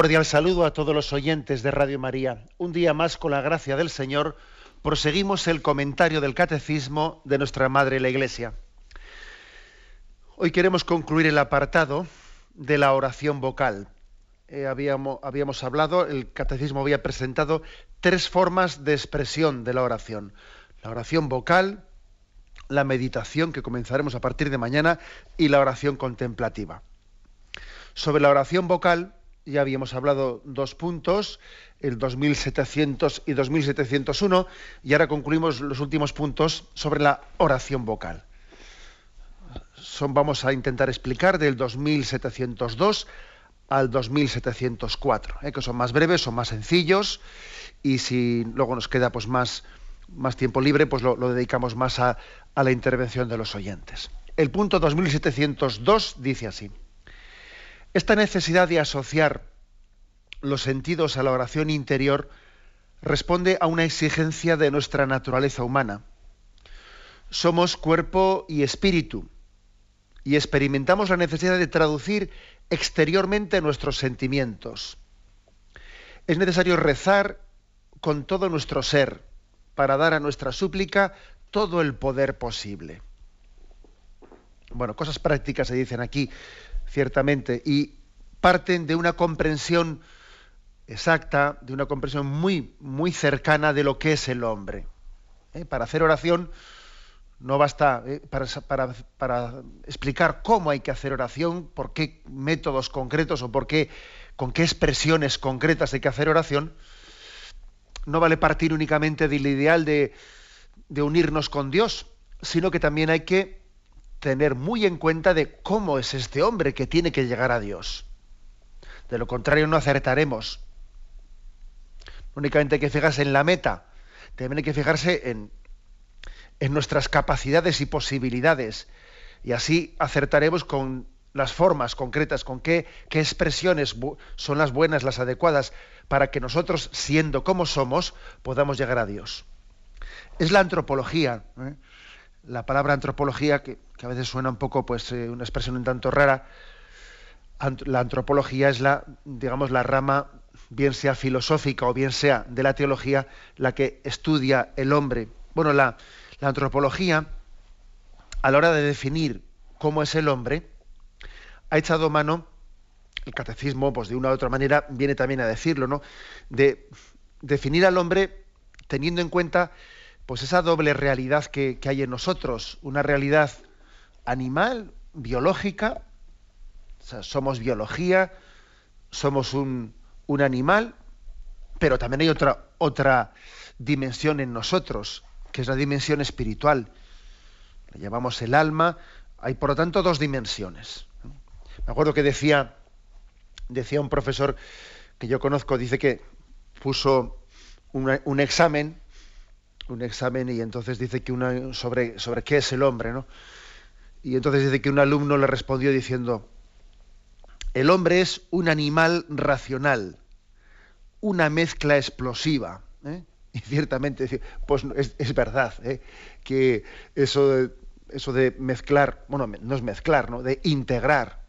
Cordial saludo a todos los oyentes de Radio María. Un día más, con la gracia del Señor, proseguimos el comentario del Catecismo de nuestra Madre la Iglesia. Hoy queremos concluir el apartado de la oración vocal. Eh, habíamos, habíamos hablado, el Catecismo había presentado tres formas de expresión de la oración. La oración vocal, la meditación, que comenzaremos a partir de mañana, y la oración contemplativa. Sobre la oración vocal, ya habíamos hablado dos puntos, el 2700 y 2701, y ahora concluimos los últimos puntos sobre la oración vocal. Son, vamos a intentar explicar del 2702 al 2704, ¿eh? que son más breves, son más sencillos, y si luego nos queda pues más, más tiempo libre, pues lo, lo dedicamos más a, a la intervención de los oyentes. El punto 2702 dice así. Esta necesidad de asociar los sentidos a la oración interior responde a una exigencia de nuestra naturaleza humana. Somos cuerpo y espíritu y experimentamos la necesidad de traducir exteriormente nuestros sentimientos. Es necesario rezar con todo nuestro ser para dar a nuestra súplica todo el poder posible. Bueno, cosas prácticas se dicen aquí ciertamente, y parten de una comprensión exacta, de una comprensión muy, muy cercana de lo que es el hombre. ¿Eh? Para hacer oración no basta, ¿eh? para, para, explicar cómo hay que hacer oración, por qué métodos concretos o por qué, con qué expresiones concretas hay que hacer oración, no vale partir únicamente del ideal de, de unirnos con Dios, sino que también hay que tener muy en cuenta de cómo es este hombre que tiene que llegar a Dios. De lo contrario no acertaremos. Únicamente hay que fijarse en la meta, también hay que fijarse en, en nuestras capacidades y posibilidades. Y así acertaremos con las formas concretas, con qué, qué expresiones son las buenas, las adecuadas, para que nosotros, siendo como somos, podamos llegar a Dios. Es la antropología. ¿eh? La palabra antropología, que, a veces suena un poco, pues, eh, una expresión un tanto rara, la antropología es la, digamos, la rama, bien sea filosófica o bien sea de la teología, la que estudia el hombre. Bueno, la, la antropología, a la hora de definir cómo es el hombre, ha echado mano, el catecismo, pues de una u otra manera, viene también a decirlo, ¿no? De definir al hombre teniendo en cuenta pues esa doble realidad que, hay en nosotros, una realidad animal, biológica, somos biología, somos un, animal, pero también hay otra, otra dimensión en nosotros, que es la dimensión espiritual. Le llamamos el alma, hay por lo tanto dos dimensiones. Me acuerdo que decía, decía un profesor que yo conozco, dice que puso un examen un examen y entonces dice que una sobre, sobre qué es el hombre, ¿no? Y entonces dice que un alumno le respondió diciendo, el hombre es un animal racional, una mezcla explosiva. ¿eh? Y ciertamente, pues es, verdad, ¿eh? que eso de, eso de mezclar, bueno, no es mezclar, ¿no? de integrar,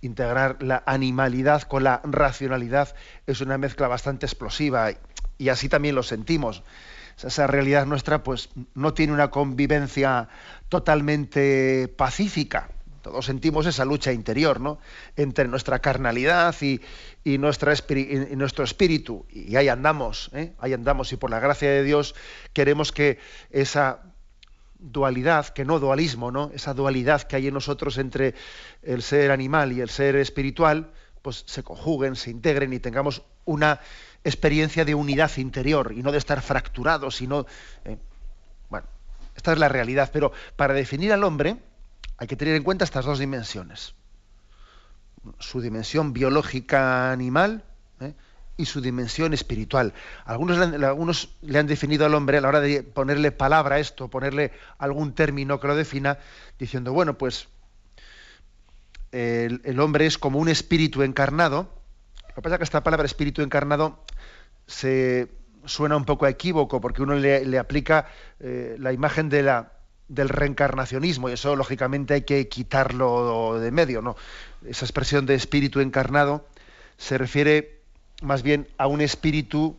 integrar la animalidad con la racionalidad es una mezcla bastante explosiva y así también lo sentimos esa realidad nuestra pues no tiene una convivencia totalmente pacífica. Todos sentimos esa lucha interior, ¿no? Entre nuestra carnalidad y, nuestro espíritu. Y ahí andamos, ¿eh? ahí andamos. Y por la gracia de Dios queremos que esa dualidad, que no dualismo, ¿no? Esa dualidad que hay en nosotros entre el ser animal y el ser espiritual, pues se conjuguen, se integren y tengamos una experiencia de unidad interior y no de estar fracturado, sino... Eh, bueno, esta es la realidad, pero para definir al hombre hay que tener en cuenta estas dos dimensiones. Su dimensión biológica animal ¿eh? y su dimensión espiritual. Algunos, algunos le han definido al hombre a la hora de ponerle palabra a esto, ponerle algún término que lo defina, diciendo, bueno, pues el, hombre es como un espíritu encarnado. Lo que pasa es que esta palabra espíritu encarnado se suena un poco a equívoco porque uno le, aplica eh, la imagen de la, del reencarnacionismo y eso lógicamente hay que quitarlo de medio. ¿no? Esa expresión de espíritu encarnado se refiere más bien a un espíritu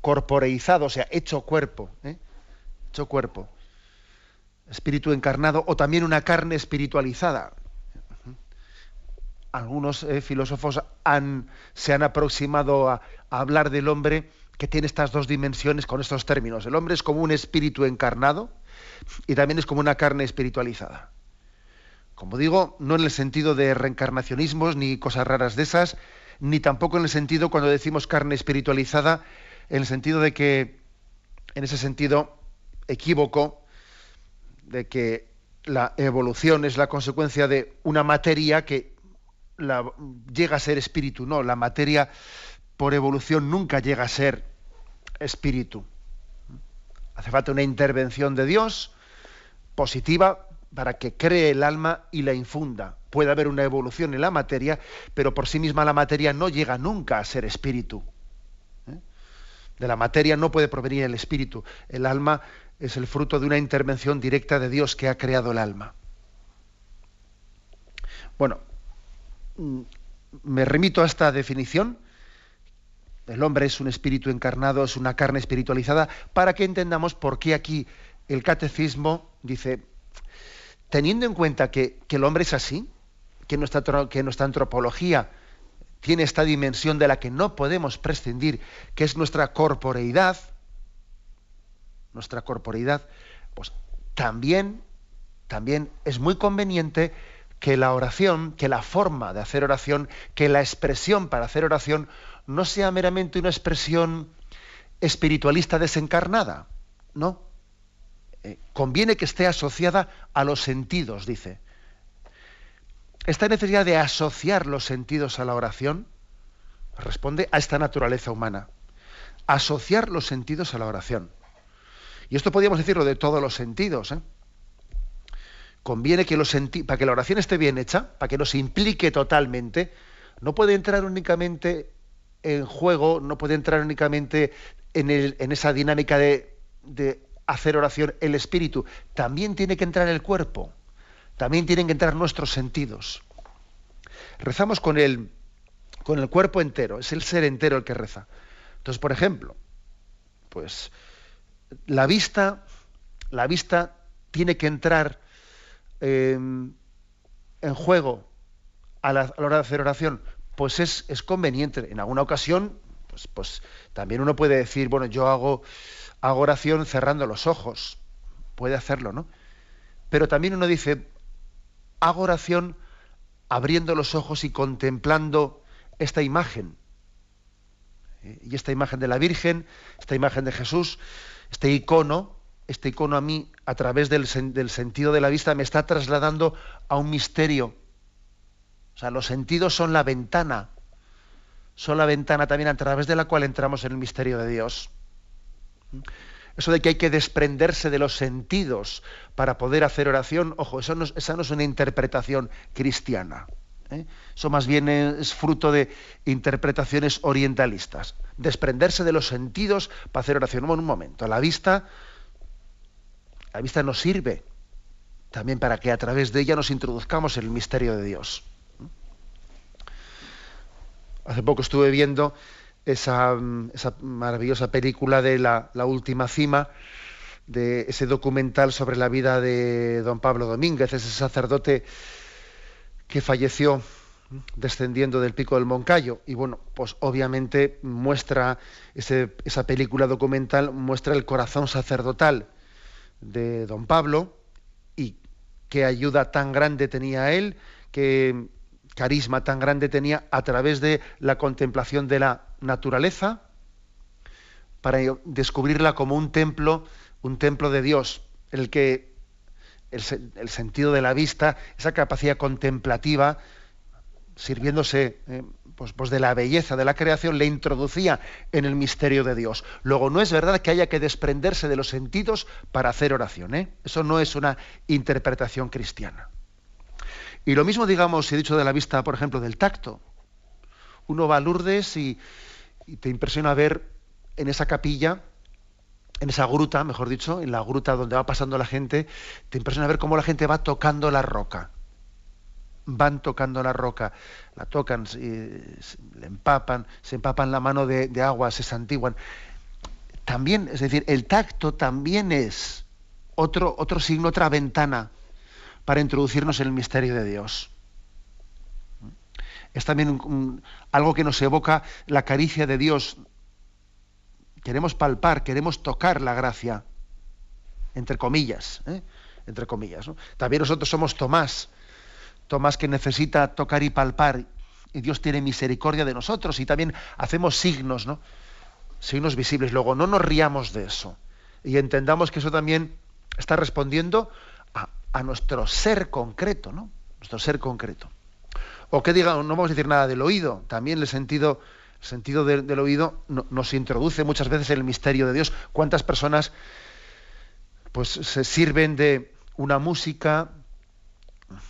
corporeizado, o sea, hecho cuerpo, ¿eh? hecho cuerpo, espíritu encarnado o también una carne espiritualizada. Algunos eh, filósofos se han aproximado a, hablar del hombre que tiene estas dos dimensiones con estos términos. El hombre es como un espíritu encarnado y también es como una carne espiritualizada. Como digo, no en el sentido de reencarnacionismos ni cosas raras de esas, ni tampoco en el sentido cuando decimos carne espiritualizada, en el sentido de que, en ese sentido equívoco, de que la evolución es la consecuencia de una materia que llega a ser espíritu. No, la materia por evolución nunca llega a ser espíritu. Hace falta una intervención de Dios positiva para que cree el alma y la infunda. Puede haber una evolución en la materia, pero por sí misma la materia no llega nunca a ser espíritu. ¿eh? De la materia no puede provenir el espíritu. El alma es el fruto de una intervención directa de Dios que ha creado el alma. Bueno, me remito a esta definición. El hombre es un espíritu encarnado, es una carne espiritualizada, para que entendamos por qué aquí el catecismo dice, teniendo en cuenta que, el hombre es así, que nuestra, que nuestra antropología tiene esta dimensión de la que no podemos prescindir, que es nuestra corporeidad, nuestra corporeidad, pues también, también es muy conveniente que la oración, que la forma de hacer oración, que la expresión para hacer oración no sea meramente una expresión espiritualista desencarnada, ¿no? Eh, conviene que esté asociada a los sentidos, dice. Esta necesidad de asociar los sentidos a la oración responde a esta naturaleza humana. Asociar los sentidos a la oración. Y esto podríamos decirlo de todos los sentidos. ¿eh? Conviene que para que la oración esté bien hecha, para que nos implique totalmente, no puede entrar únicamente en juego, no puede entrar únicamente en, esa dinámica de, de hacer oración el espíritu, también tiene que entrar el cuerpo, también tienen que entrar nuestros sentidos. Rezamos con el, con el cuerpo entero, es el ser entero el que reza. Entonces, por ejemplo, pues la vista, la vista tiene que entrar em, en juego a la, hora de hacer oración, pues es, es conveniente. En alguna ocasión, pues, pues también uno puede decir, bueno, yo hago oración cerrando los ojos. Puede hacerlo, ¿no? Pero también uno dice, hago oración abriendo los ojos y contemplando esta imagen. ¿Eh? Y esta imagen de la Virgen, esta imagen de Jesús, este icono, este icono a mí, a través del, sentido de la vista, me está trasladando a un misterio. O sea, los sentidos son la ventana, son la ventana también a través de la cual entramos en el misterio de Dios. Eso de que hay que desprenderse de los sentidos para poder hacer oración, ojo, esa no es una interpretación cristiana. ¿eh? Eso más bien es fruto de interpretaciones orientalistas. Desprenderse de los sentidos para hacer oración. un momento, la vista, la vista nos sirve también para que a través de ella nos introduzcamos en el misterio de Dios. Hace poco estuve viendo esa, maravillosa película de la, Última Cima, de ese documental sobre la vida de don Pablo Domínguez, ese sacerdote que falleció descendiendo del pico del Moncayo. Y bueno, pues obviamente muestra, esa película documental muestra el corazón sacerdotal de don Pablo y qué ayuda tan grande tenía él, qué carisma tan grande tenía a través de la contemplación de la naturaleza para descubrirla como un templo, un templo de Dios, el que el, sentido de la vista, esa capacidad contemplativa, sirviéndose eh, pues, pues, de la belleza de la creación, le introducía en el misterio de Dios. Luego, no es verdad que haya que desprenderse de los sentidos para hacer oración. ¿eh? Eso no es una interpretación cristiana. Y lo mismo, digamos, he dicho de la vista, por ejemplo, del tacto. Uno va a Lourdes y, y te impresiona ver en esa capilla en esa gruta, mejor dicho, en la gruta donde va pasando la gente, te impresiona ver cómo la gente va tocando la roca van tocando la roca, la tocan, le empapan, se empapan la mano de, agua, se santiguan. También, es decir, el tacto también es otro, otro signo, otra ventana para introducirnos en el misterio de Dios. Es también algo que nos evoca la caricia de Dios. Queremos palpar, queremos tocar la gracia, entre comillas, ¿eh? entre comillas. También nosotros somos Tomás, Tomás que necesita tocar y palpar, y Dios tiene misericordia de nosotros, y también hacemos signos, ¿no? Signos visibles. Luego, no nos riamos de eso. Y entendamos que eso también está respondiendo a, nuestro ser concreto, ¿no? Nuestro ser concreto. O que diga, no vamos a decir nada del oído, también el sentido, sentido del, oído nos introduce muchas veces en el misterio de Dios. ¿Cuántas personas pues se sirven de una música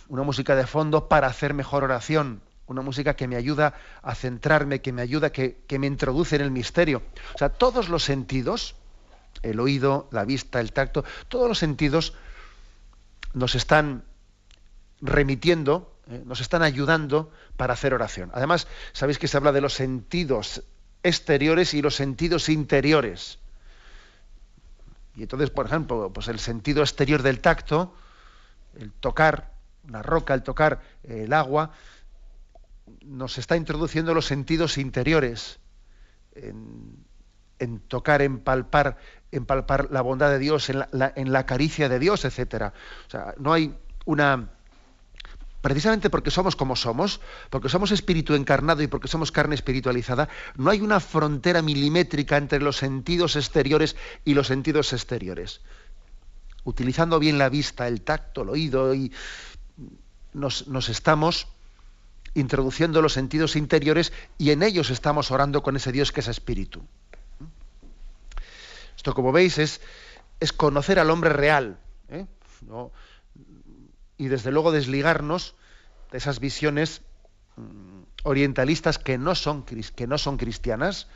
una música de fondo para hacer mejor oración, una música que me ayuda a centrarme, que me ayuda, que, que me introduce en el misterio. O sea, todos los sentidos, el oído, la vista, el tacto, todos los sentidos nos están remitiendo, eh, nos están ayudando para hacer oración. Además, sabéis que se habla de los sentidos exteriores y los sentidos interiores. Y entonces, por ejemplo, pues el sentido exterior del tacto, el tocar, la roca, el tocar el agua, nos está introduciendo los sentidos interiores, en, tocar, en palpar, la bondad de Dios, en la, en la caricia de Dios, etcétera. O sea, no hay una precisamente porque somos como somos, porque somos espíritu encarnado y porque somos carne espiritualizada, no hay una frontera milimétrica entre los sentidos exteriores y los sentidos exteriores. Utilizando bien la vista, el tacto, el oído y nos, estamos introduciendo los sentidos interiores y en ellos estamos orando con ese Dios que es espíritu. Esto, como veis, es, es conocer al hombre real. ¿eh? Y desde luego desligarnos de esas visiones mm, orientalistas que no son, que no son cristianas,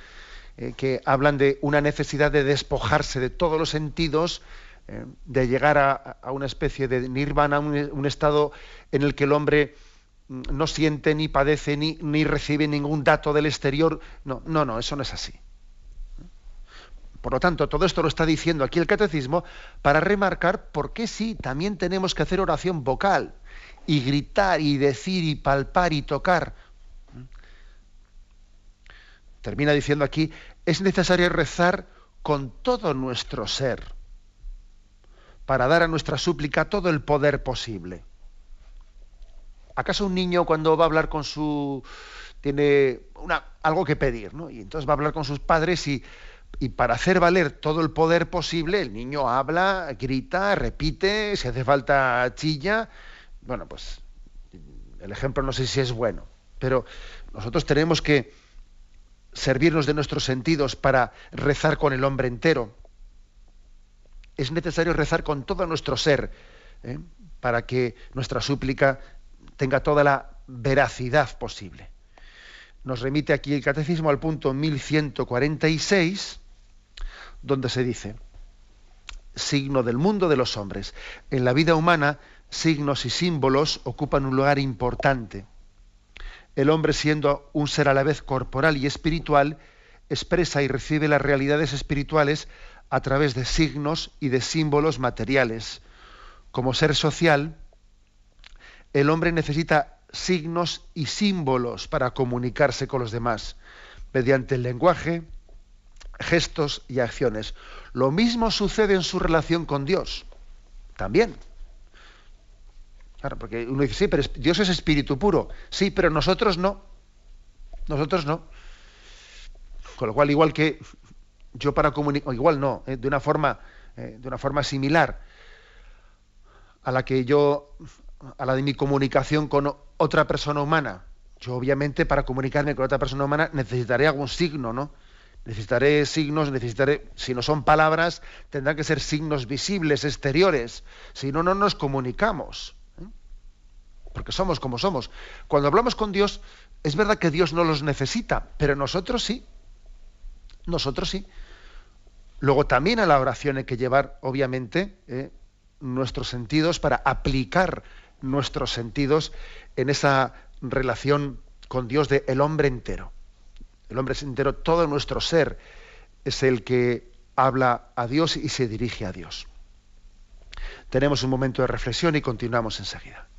eh, que hablan de una necesidad de despojarse de todos los sentidos de llegar a, una especie de nirvana, un, un, estado en el que el hombre mm, no siente ni padece ni, ni recibe ningún dato del exterior. No, no, no, eso no es así. Por lo tanto, todo esto lo está diciendo aquí el catecismo para remarcar por qué sí, también tenemos que hacer oración vocal y gritar y decir y palpar y tocar. Termina diciendo aquí, es necesario rezar con todo nuestro ser para dar a nuestra súplica todo el poder posible. ¿Acaso un niño cuando va a hablar con su... tiene algo que pedir, ¿no? Y entonces va a hablar con sus padres y, y para hacer valer todo el poder posible, el niño habla, grita, repite, si hace falta chilla. Bueno, pues el ejemplo no sé si es bueno, pero nosotros tenemos que servirnos de nuestros sentidos para rezar con el hombre entero es necesario rezar con todo nuestro ser ¿eh? para que nuestra súplica tenga toda la veracidad posible. Nos remite aquí el Catecismo al punto 1146, donde se dice, signo del mundo de los hombres. En la vida humana, signos y símbolos ocupan un lugar importante. El hombre, siendo un ser a la vez corporal y espiritual, expresa y recibe las realidades espirituales a través de signos y de símbolos materiales. Como ser social, el hombre necesita signos y símbolos para comunicarse con los demás, mediante el lenguaje, gestos y acciones. Lo mismo sucede en su relación con Dios, también. Claro, porque uno dice, sí, pero Dios es espíritu puro. Sí, pero nosotros no. Nosotros no. Con lo cual, igual que yo para comunicar, igual no, eh, de una forma, eh, de una forma similar a la que yo, a la de mi comunicación con otra persona humana, Yo obviamente para comunicarme con otra persona humana necesitaré algún signo, ¿no? Necesitaré signos, necesitaré, si no son palabras, tendrán que ser signos visibles, exteriores. Si no, no nos comunicamos. ¿eh? Porque somos como somos. Cuando hablamos con Dios, es verdad que Dios no los necesita, pero nosotros sí. Nosotros sí. Luego también a la oración hay que llevar, obviamente, ¿eh? nuestros sentidos para aplicar nuestros sentidos en esa relación con Dios de el hombre entero. El hombre entero, todo nuestro ser es el que habla a Dios y se dirige a Dios. Tenemos un momento de reflexión y continuamos enseguida.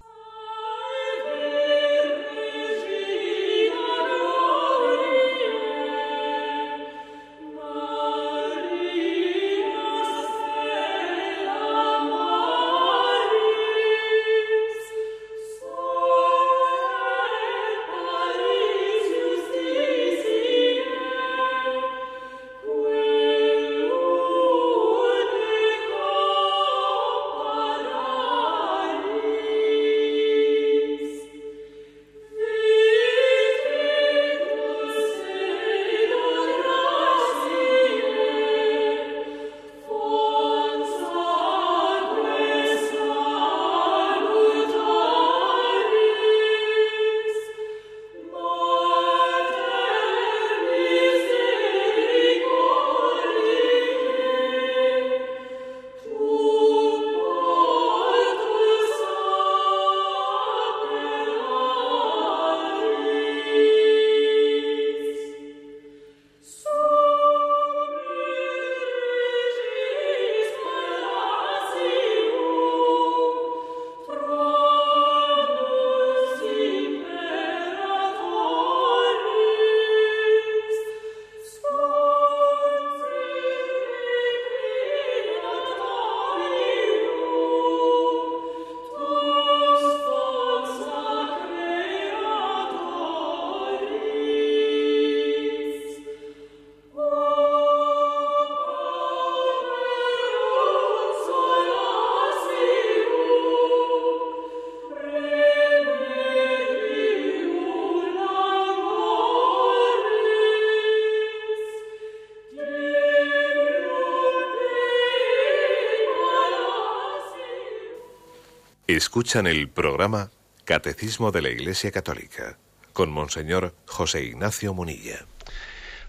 Escuchan el programa Catecismo de la Iglesia Católica con Monseñor José Ignacio Munilla.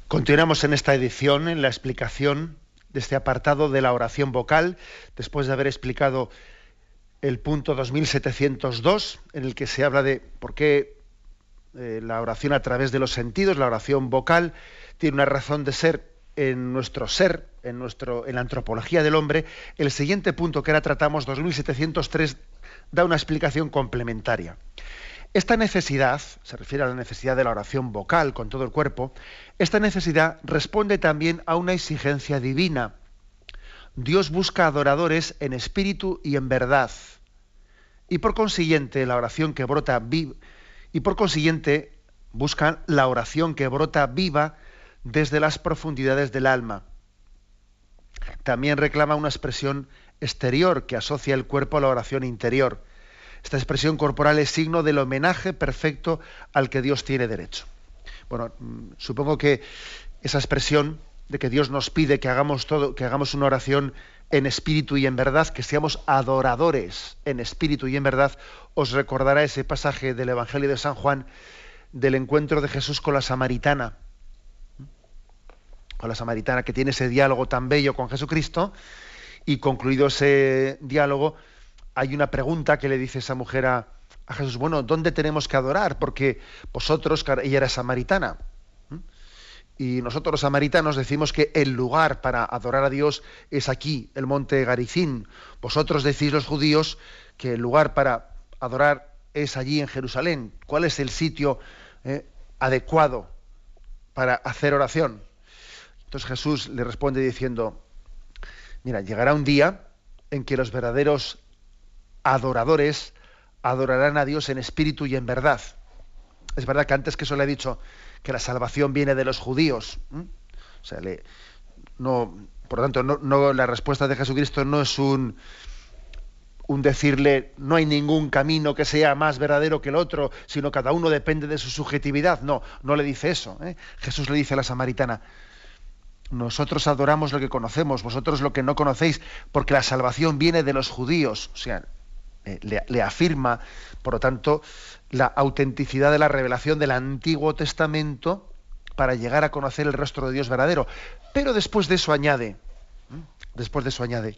Continuamos en esta edición en la explicación de este apartado de la oración vocal, después de haber explicado el punto 2702, en el que se habla de por qué eh, la oración a través de los sentidos, la oración vocal, tiene una razón de ser en nuestro ser, en, nuestro, en la antropología del hombre. El siguiente punto que ahora tratamos, 2703, da una explicación complementaria. Esta necesidad, se refiere a la necesidad de la oración vocal con todo el cuerpo, esta necesidad responde también a una exigencia divina. Dios busca adoradores en espíritu y en verdad. Y por consiguiente, la oración que brota viva, y por consiguiente, buscan la oración que brota viva desde las profundidades del alma. También reclama una expresión exterior que asocia el cuerpo a la oración interior. Esta expresión corporal es signo del homenaje perfecto al que Dios tiene derecho. Bueno, mm, supongo que esa expresión de que Dios nos pide que hagamos todo, que hagamos una oración en espíritu y en verdad, que seamos adoradores en espíritu y en verdad, os recordará ese pasaje del Evangelio de San Juan del encuentro de Jesús con la samaritana, la samaritana que tiene ese diálogo tan bello con Jesucristo y concluido ese diálogo, hay una pregunta que le dice esa mujer a, Jesús, bueno, ¿dónde tenemos que adorar? Porque vosotros, ella era samaritana, y nosotros los samaritanos decimos que el lugar para adorar a Dios es aquí, el monte Garicín. Vosotros decís los judíos que el lugar para adorar es allí en Jerusalén. ¿Cuál es el sitio eh, adecuado para hacer oración? Entonces Jesús le responde diciendo, Mira, llegará un día en que los verdaderos adoradores adorarán a Dios en espíritu y en verdad. Es verdad que antes que eso le he dicho que la salvación viene de los judíos. O sea, no, por lo tanto, no, la respuesta de Jesucristo no es un, decirle no hay ningún camino que sea más verdadero que el otro, sino cada uno depende de su subjetividad. No, no le dice eso. ¿eh? Jesús le dice a la samaritana, nosotros adoramos lo que conocemos, vosotros lo que no conocéis, porque la salvación viene de los judíos. O sea, eh, le, afirma, por lo tanto, la autenticidad de la revelación del Antiguo Testamento para llegar a conocer el rostro de Dios verdadero. Pero después de eso añade, después de eso añade,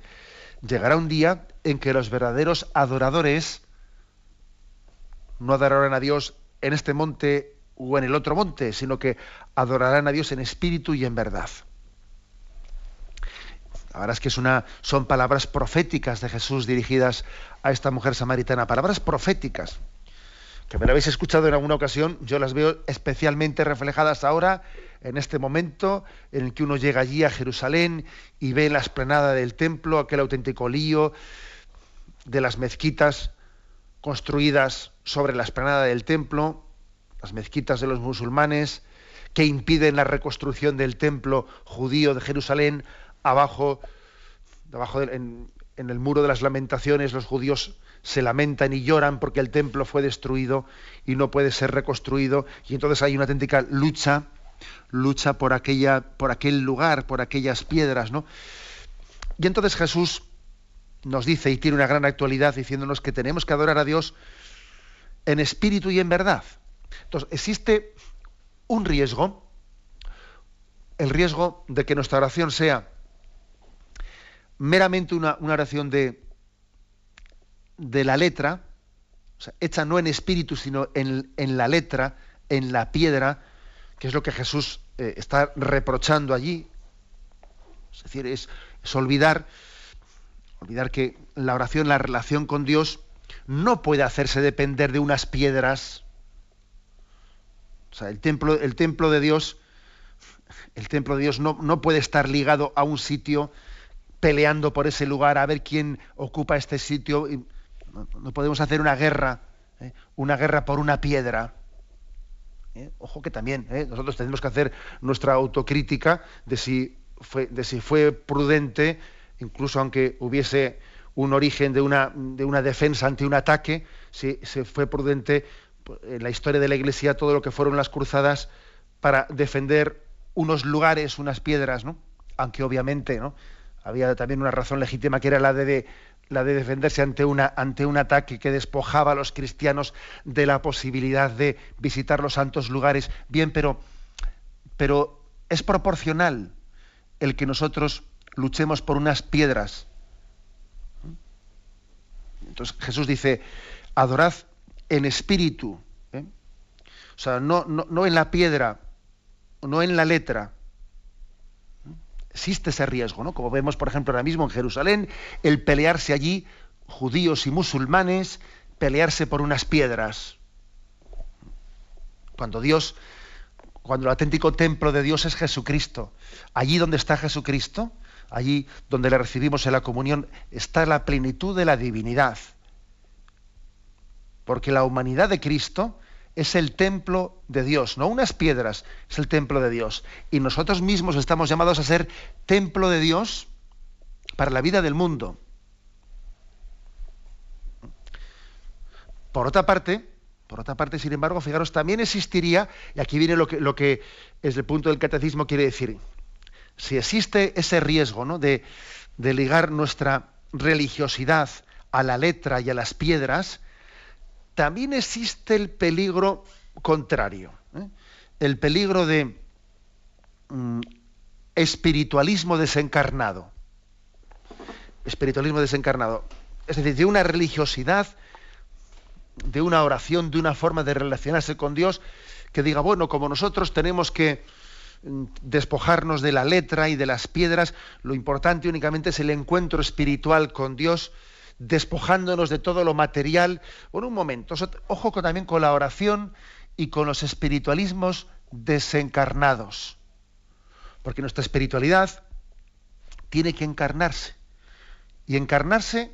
llegará un día en que los verdaderos adoradores no adorarán a Dios en este monte o en el otro monte, sino que adorarán a Dios en espíritu y en verdad. La verdad es que es una, son palabras proféticas de Jesús dirigidas a esta mujer samaritana, palabras proféticas, que me lo habéis escuchado en alguna ocasión, yo las veo especialmente reflejadas ahora, en este momento en el que uno llega allí a Jerusalén y ve la esplanada del templo, aquel auténtico lío de las mezquitas construidas sobre la esplanada del templo, las mezquitas de los musulmanes, que impiden la reconstrucción del templo judío de Jerusalén, abajo, en el muro de las lamentaciones, los judíos se lamentan y lloran porque el templo fue destruido y no puede ser reconstruido, y entonces hay una auténtica lucha, lucha por aquella, por aquel lugar, por aquellas piedras, ¿no? Y entonces Jesús nos dice y tiene una gran actualidad diciéndonos que tenemos que adorar a Dios en espíritu y en verdad. Entonces, existe un riesgo, el riesgo de que nuestra oración sea meramente una, oración de, de la letra, hecha no en espíritu, sino en, la letra, en la piedra, que es lo que Jesús eh, está reprochando allí. Es decir, es, olvidar, olvidar que la oración, la relación con Dios, no puede hacerse depender de unas piedras. O sea, el templo, el templo de Dios, el templo de Dios no, no puede estar ligado a un sitio peleando por ese lugar, a ver quién ocupa este sitio. No, podemos hacer una guerra, ¿eh? una guerra por una piedra. ¿eh? Ojo que también ¿eh? nosotros tenemos que hacer nuestra autocrítica de si fue, de si fue prudente, incluso aunque hubiese un origen de una, de una defensa ante un ataque, si se fue prudente pues, en la historia de la Iglesia todo lo que fueron las cruzadas para defender unos lugares, unas piedras, ¿no? Aunque obviamente, ¿no? Había también una razón legítima que era la de, la de defenderse ante, una, ante un ataque que despojaba a los cristianos de la posibilidad de visitar los santos lugares. Bien, pero, pero es proporcional el que nosotros luchemos por unas piedras. Entonces Jesús dice, adorad en espíritu. ¿eh? O sea, no, no en la piedra, no en la letra, existe ese riesgo, ¿no? Como vemos, por ejemplo, ahora mismo en Jerusalén, el pelearse allí, judíos y musulmanes, pelearse por unas piedras. Cuando Dios, cuando el auténtico templo de Dios es Jesucristo, allí donde está Jesucristo, allí donde le recibimos en la comunión, está la plenitud de la divinidad. Porque la humanidad de Cristo es el templo de Dios, no unas piedras, es el templo de Dios. Y nosotros mismos estamos llamados a ser templo de Dios para la vida del mundo. Por otra parte, por otra parte, sin embargo, fijaros, también existiría, y aquí viene lo que, lo desde el punto del catecismo quiere decir, si existe ese riesgo ¿no? de, de ligar nuestra religiosidad a la letra y a las piedras, también existe el peligro contrario, ¿eh? el peligro de mm, espiritualismo desencarnado. Espiritualismo desencarnado. Es decir, de una religiosidad, de una oración, de una forma de relacionarse con Dios, que diga, bueno, como nosotros tenemos que mm, despojarnos de la letra y de las piedras, lo importante únicamente es el encuentro espiritual con Dios, despojándonos de todo lo material. Por un momento, ojo también con la oración y con los espiritualismos desencarnados. Porque nuestra espiritualidad tiene que encarnarse. Y encarnarse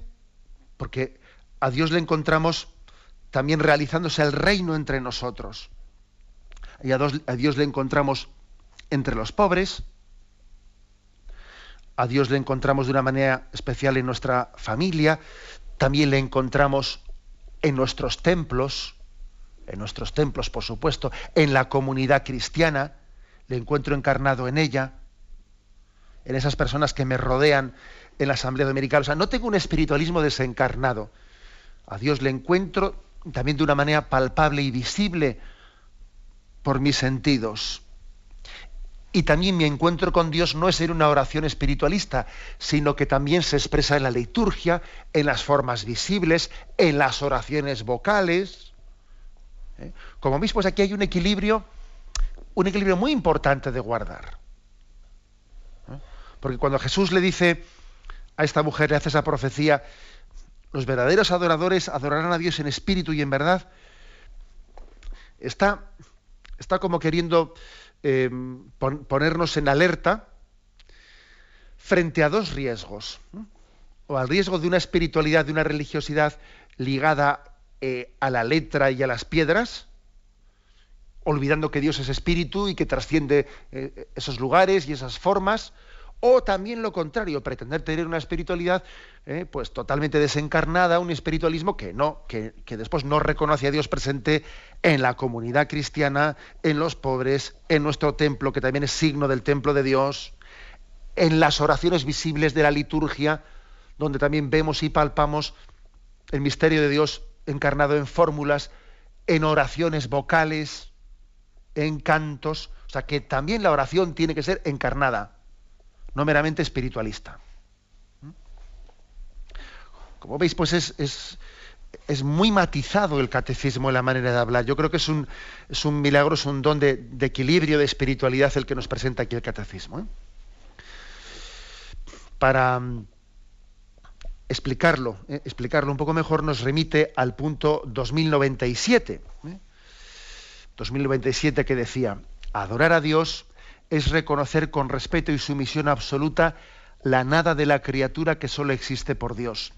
porque a Dios le encontramos también realizándose el reino entre nosotros. Y a Dios le encontramos entre los pobres, a Dios le encontramos de una manera especial en nuestra familia, también le encontramos en nuestros templos, en nuestros templos, por supuesto, en la comunidad cristiana, le encuentro encarnado en ella, en esas personas que me rodean en la Asamblea Dominicana. O sea, no tengo un espiritualismo desencarnado. A Dios le encuentro también de una manera palpable y visible por mis sentidos. Y también mi encuentro con Dios no es en una oración espiritualista, sino que también se expresa en la liturgia, en las formas visibles, en las oraciones vocales. ¿Eh? Como veis, pues aquí hay un equilibrio, un equilibrio muy importante de guardar. ¿Eh? Porque cuando Jesús le dice a esta mujer, le hace esa profecía, los verdaderos adoradores adorarán a Dios en espíritu y en verdad, está, está como queriendo Em, ponernos en alerta frente a dos riesgos. O al riesgo de una espiritualidad, de una religiosidad ligada eh, a la letra y a las piedras, olvidando que Dios es espíritu y que trasciende eh, esos lugares y esas formas, o también lo contrario, pretender tener una espiritualidad eh, pues totalmente desencarnada, un espiritualismo que no, que, que, después no reconoce a Dios presente en la comunidad cristiana, en los pobres, en nuestro templo, que también es signo del templo de Dios, en las oraciones visibles de la liturgia, donde también vemos y palpamos el misterio de Dios encarnado en fórmulas, en oraciones vocales, en cantos, o sea que también la oración tiene que ser encarnada no meramente espiritualista. Como veis, pues es, es, muy matizado el catecismo en la manera de hablar. Yo creo que es un, es un milagro, es un don de, equilibrio, de espiritualidad el que nos presenta aquí el catecismo. ¿eh? Para mm, explicarlo, ¿eh? explicarlo un poco mejor, nos remite al punto 2097. 2097 ¿eh? que decía, adorar a Dios es reconocer con respeto y sumisión absoluta la nada de la criatura que solo existe por Dios.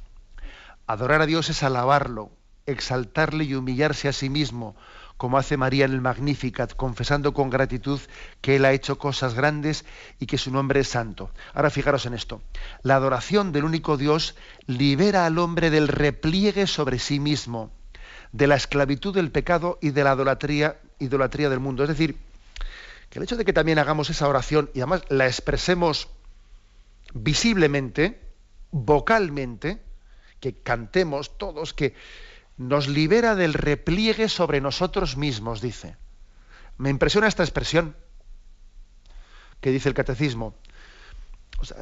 Adorar a Dios es alabarlo, exaltarle y humillarse a sí mismo, como hace María en el Magnificat, confesando con gratitud que Él ha hecho cosas grandes y que su nombre es santo. Ahora fijaros en esto. La adoración del único Dios libera al hombre del repliegue sobre sí mismo, de la esclavitud del pecado y de la idolatría, idolatría del mundo. Es decir, que el hecho de que también hagamos esa oración y además la expresemos visiblemente, vocalmente, que cantemos todos, que nos libera del repliegue sobre nosotros mismos, dice. Me impresiona esta expresión que dice el catecismo.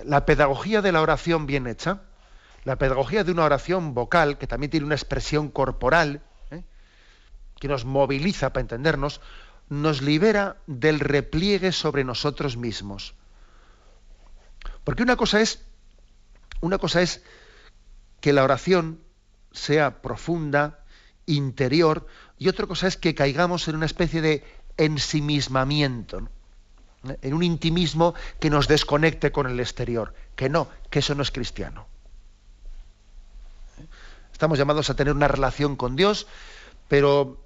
la pedagogía de la oración bien hecha, la pedagogía de una oración vocal, que también tiene una expresión corporal, ¿eh? que nos moviliza para entendernos, nos libera del repliegue sobre nosotros mismos. Porque una cosa es, una cosa es que la oración sea profunda, interior, y otra cosa es que caigamos en una especie de ensimismamiento, en un intimismo que nos desconecte con el exterior. Que no, que eso no es cristiano. Estamos llamados a tener una relación con Dios, pero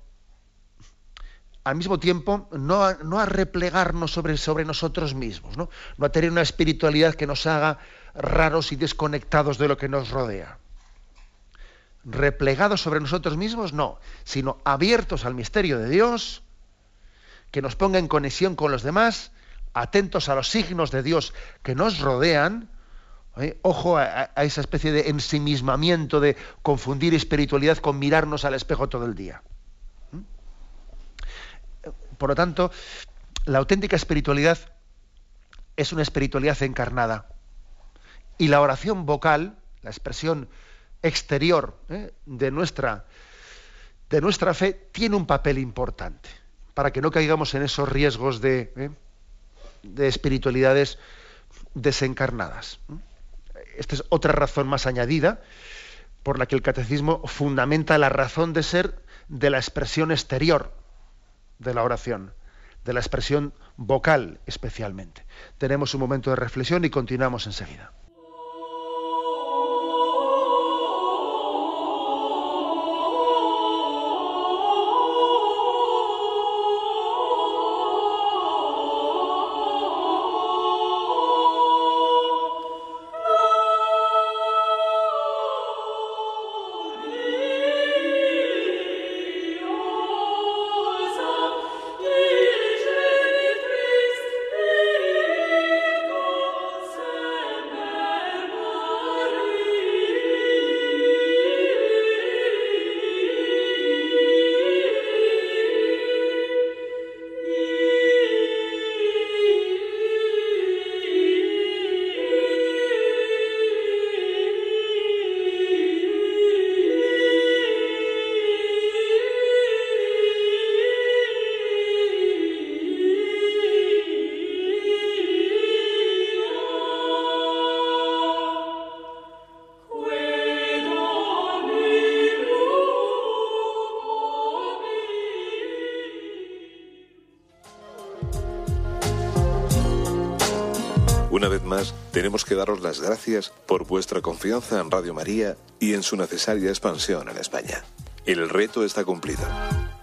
al mismo tiempo no a, replegarnos sobre, sobre, nosotros mismos, ¿no? no a tener una espiritualidad que nos haga raros y desconectados de lo que nos rodea. Replegados sobre nosotros mismos, no, sino abiertos al misterio de Dios, que nos ponga en conexión con los demás, atentos a los signos de Dios que nos rodean, ¿eh? ojo a, a esa especie de ensimismamiento, de confundir espiritualidad con mirarnos al espejo todo el día. Por lo tanto, la auténtica espiritualidad es una espiritualidad encarnada. Y la oración vocal, la expresión exterior ¿eh? de, nuestra, de nuestra fe, tiene un papel importante para que no caigamos en esos riesgos de, ¿eh? de espiritualidades desencarnadas. Esta es otra razón más añadida por la que el catecismo fundamenta la razón de ser de la expresión exterior de la oración, de la expresión vocal especialmente. Tenemos un momento de reflexión y continuamos enseguida. Tenemos que daros las gracias por vuestra confianza en Radio María y en su necesaria expansión en España. El reto está cumplido.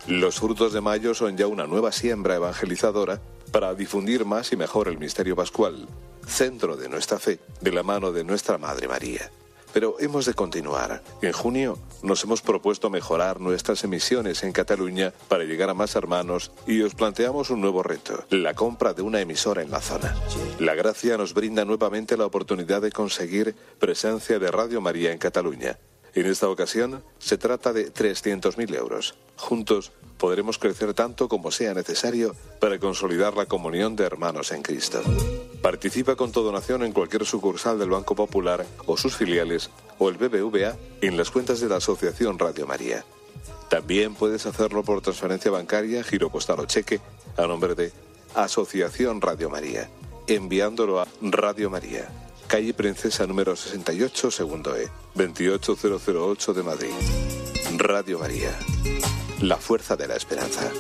Los frutos de mayo son ya una nueva siembra evangelizadora para difundir más y mejor el misterio pascual, centro de nuestra fe, de la mano de nuestra Madre María. Pero hemos de continuar. En junio nos hemos propuesto mejorar nuestras emisiones en Cataluña para llegar a más hermanos y os planteamos un nuevo reto, la compra de una emisora en la zona. La gracia nos brinda nuevamente la oportunidad de conseguir presencia de Radio María en Cataluña. En esta ocasión se trata de 300.000 euros. Juntos podremos crecer tanto como sea necesario para consolidar la comunión de hermanos en Cristo. Participa con tu donación en cualquier sucursal del Banco Popular o sus filiales o el BBVA en las cuentas de la Asociación Radio María. También puedes hacerlo por transferencia bancaria, giro postal o cheque a nombre de Asociación Radio María, enviándolo a Radio María, calle Princesa número 68, segundo E, 28008 de Madrid. Radio María la fuerza de la esperanza.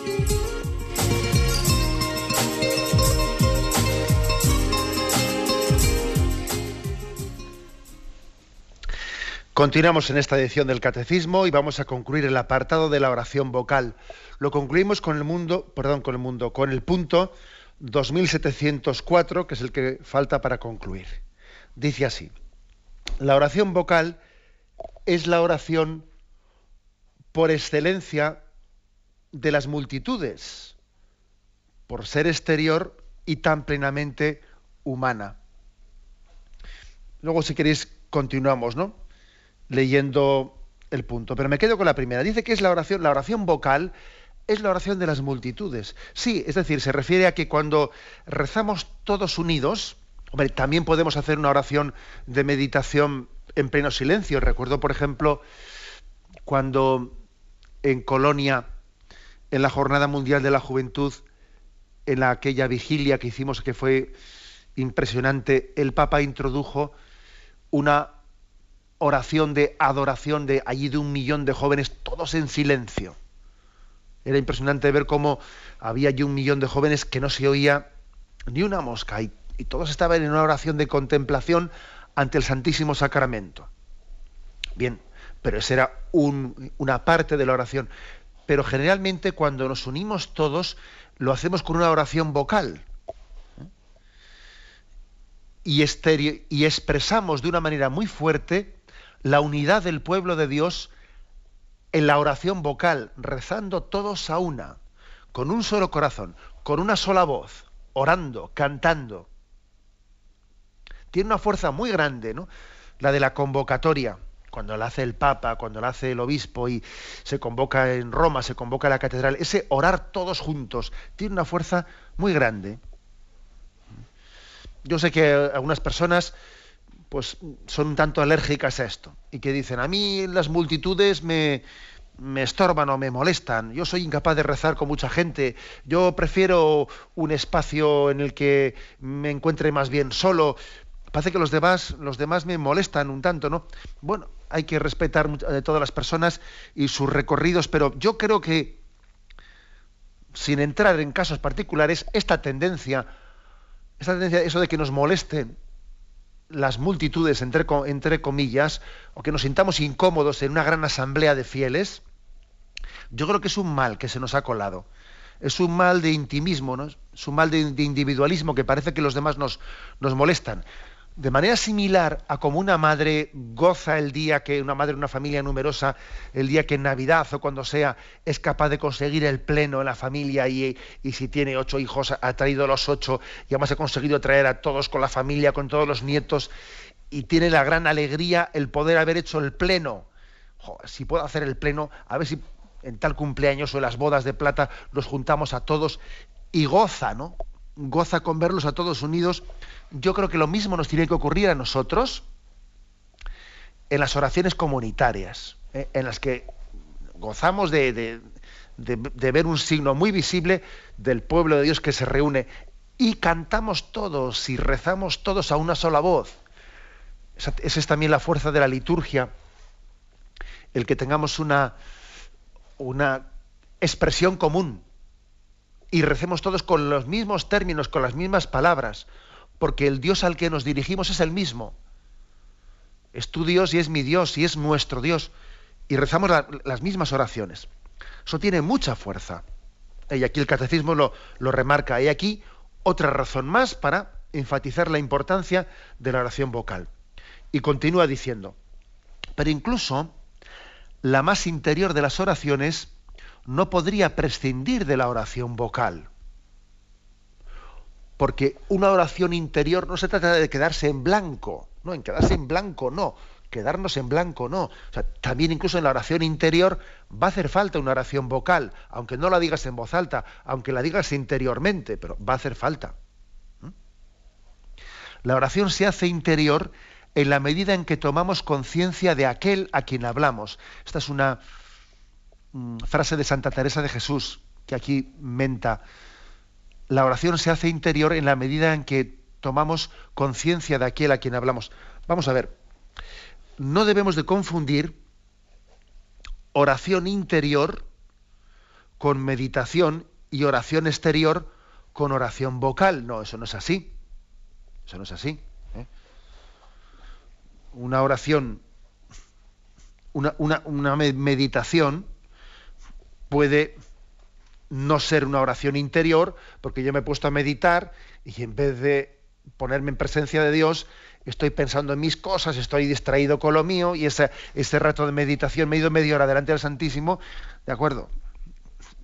Continuamos en esta edición del Catecismo y vamos a concluir el apartado de la oración vocal. Lo concluimos con el mundo, perdón, con el mundo, con el punto 2704, que es el que falta para concluir. Dice así: La oración vocal es la oración por excelencia de las multitudes, por ser exterior y tan plenamente humana. Luego, si queréis, continuamos, ¿no? Leyendo el punto. Pero me quedo con la primera. Dice que es la oración, la oración vocal es la oración de las multitudes. Sí, es decir, se refiere a que cuando rezamos todos unidos, hombre, también podemos hacer una oración de meditación en pleno silencio. Recuerdo, por ejemplo, cuando en Colonia en la Jornada Mundial de la Juventud, en aquella vigilia que hicimos que fue impresionante, el Papa introdujo una oración de adoración de allí de un millón de jóvenes, todos en silencio. Era impresionante ver cómo había allí un millón de jóvenes que no se oía ni una mosca y, todos estaban en una oración de contemplación ante el Santísimo Sacramento. Bien, pero esa era una parte de la oración pero generalmente cuando nos unimos todos lo hacemos con una oración vocal. Y, y expresamos de una manera muy fuerte la unidad del pueblo de Dios en la oración vocal, rezando todos a una, con un solo corazón, con una sola voz, orando, cantando. Tiene una fuerza muy grande, ¿no? La de la convocatoria cuando la hace el Papa, cuando la hace el obispo y se convoca en Roma, se convoca en la catedral, ese orar todos juntos tiene una fuerza muy grande. Yo sé que algunas personas pues son un tanto alérgicas a esto. Y que dicen, a mí las multitudes me, me estorban o me molestan, yo soy incapaz de rezar con mucha gente, yo prefiero un espacio en el que me encuentre más bien solo, parece que los demás, los demás me molestan un tanto, ¿no? Bueno, hay que respetar a todas las personas y sus recorridos, pero yo creo que, sin entrar en casos particulares, esta tendencia, esta tendencia, eso de que nos molesten las multitudes, entre, entre comillas, o que nos sintamos incómodos en una gran asamblea de fieles, yo creo que es un mal que se nos ha colado. Es un mal de intimismo, ¿no? es un mal de, individualismo que parece que los demás nos, nos molestan de manera similar a como una madre goza el día que una madre de una familia numerosa, el día que en Navidad o cuando sea es capaz de conseguir el pleno en la familia y, si tiene ocho hijos ha traído los ocho y además ha conseguido traer a todos con la familia, con todos los nietos y tiene la gran alegría el poder haber hecho el pleno. si puedo hacer el pleno, a ver si en tal cumpleaños o en las bodas de plata nos juntamos a todos y goza, ¿no? Goza con verlos a todos unidos yo creo que lo mismo nos tiene que ocurrir a nosotros en las oraciones comunitarias, ¿eh? en las que gozamos de, ver un signo muy visible del pueblo de Dios que se reúne y cantamos todos y rezamos todos a una sola voz. Esa, es también la fuerza de la liturgia, el que tengamos una, una expresión común y recemos todos con los mismos términos, con las mismas palabras porque el Dios al que nos dirigimos es el mismo. Es tu Dios y es mi Dios y es nuestro Dios. Y rezamos las mismas oraciones. Eso tiene mucha fuerza. Y aquí el catecismo lo, lo remarca. Y aquí otra razón más para enfatizar la importancia de la oración vocal. Y continúa diciendo, pero incluso la más interior de las oraciones no podría prescindir de la oración vocal. Porque una oración interior no se trata de quedarse en blanco, no, en quedarse en blanco no, quedarnos en blanco no. también incluso en la oración interior va a hacer falta una oración vocal, aunque no la digas en voz alta, aunque la digas interiormente, pero va a hacer falta. ¿Mm? La oración se hace interior en la medida en que tomamos conciencia de aquel a quien hablamos. Esta es una mm, frase de Santa Teresa de Jesús que aquí menta. La oración se hace interior en la medida en que tomamos conciencia de aquel a quien hablamos. Vamos a ver, no debemos de confundir oración interior con meditación y oración exterior con oración vocal. No, eso no es así. Eso no es así una oración, una, una, meditación puede no ser una oración interior, porque yo me he puesto a meditar y en vez de ponerme en presencia de Dios, estoy pensando en mis cosas, estoy distraído con lo mío y ese, ese rato de meditación me he ido media hora delante del Santísimo, ¿de acuerdo?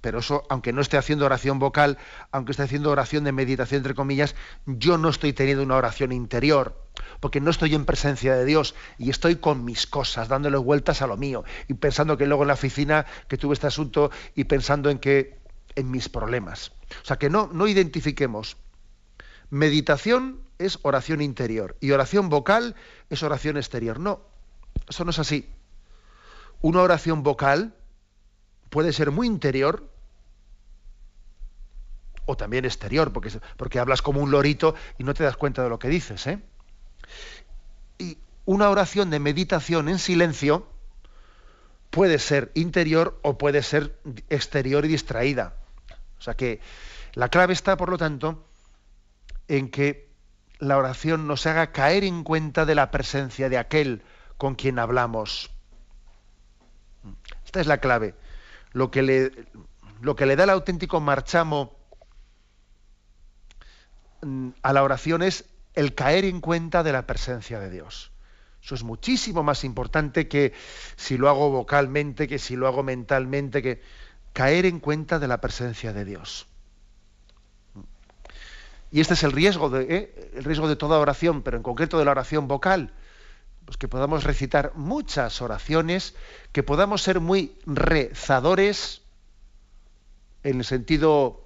Pero eso, aunque no esté haciendo oración vocal, aunque esté haciendo oración de meditación, entre comillas, yo no estoy teniendo una oración interior porque no estoy en presencia de Dios y estoy con mis cosas, dándole vueltas a lo mío y pensando que luego en la oficina que tuve este asunto y pensando en que en mis problemas. O sea, que no, no identifiquemos. Meditación es oración interior y oración vocal es oración exterior. No, eso no es así. Una oración vocal puede ser muy interior o también exterior, porque, porque hablas como un lorito y no te das cuenta de lo que dices. ¿eh? Y una oración de meditación en silencio puede ser interior o puede ser exterior y distraída. O sea que la clave está, por lo tanto, en que la oración nos haga caer en cuenta de la presencia de aquel con quien hablamos. Esta es la clave. Lo que le, lo que le da el auténtico marchamo mm, a la oración es el caer en cuenta de la presencia de Dios. Eso es muchísimo más importante que si lo hago vocalmente, que si lo hago mentalmente, que caer en cuenta de la presencia de Dios. Y este es el riesgo de, ¿eh? el riesgo de toda oración, pero en concreto de la oración vocal, pues que podamos recitar muchas oraciones, que podamos ser muy rezadores en el sentido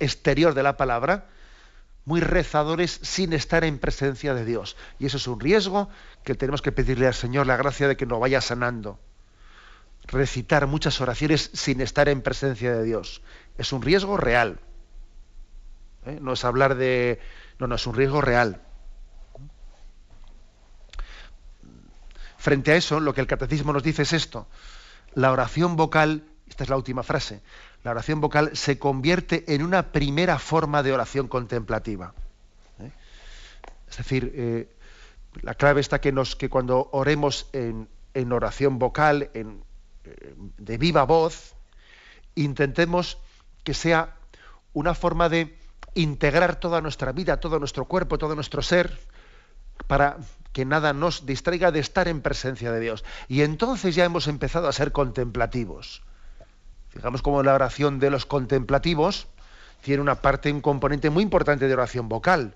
exterior de la palabra, muy rezadores sin estar en presencia de Dios. Y eso es un riesgo que tenemos que pedirle al Señor la gracia de que nos vaya sanando. Recitar muchas oraciones sin estar en presencia de Dios. Es un riesgo real. ¿Eh? No es hablar de... No, no, es un riesgo real. Frente a eso, lo que el catecismo nos dice es esto. La oración vocal, esta es la última frase, la oración vocal se convierte en una primera forma de oración contemplativa. ¿eh? Es decir, eh, la clave está que, nos, que cuando oremos en, oración vocal, en, de viva voz, intentemos que sea una forma de integrar toda nuestra vida, todo nuestro cuerpo, todo nuestro ser, para que nada nos distraiga de estar en presencia de Dios. Y entonces ya hemos empezado a ser contemplativos. Fijamos cómo la oración de los contemplativos tiene una parte, un componente muy importante de oración vocal.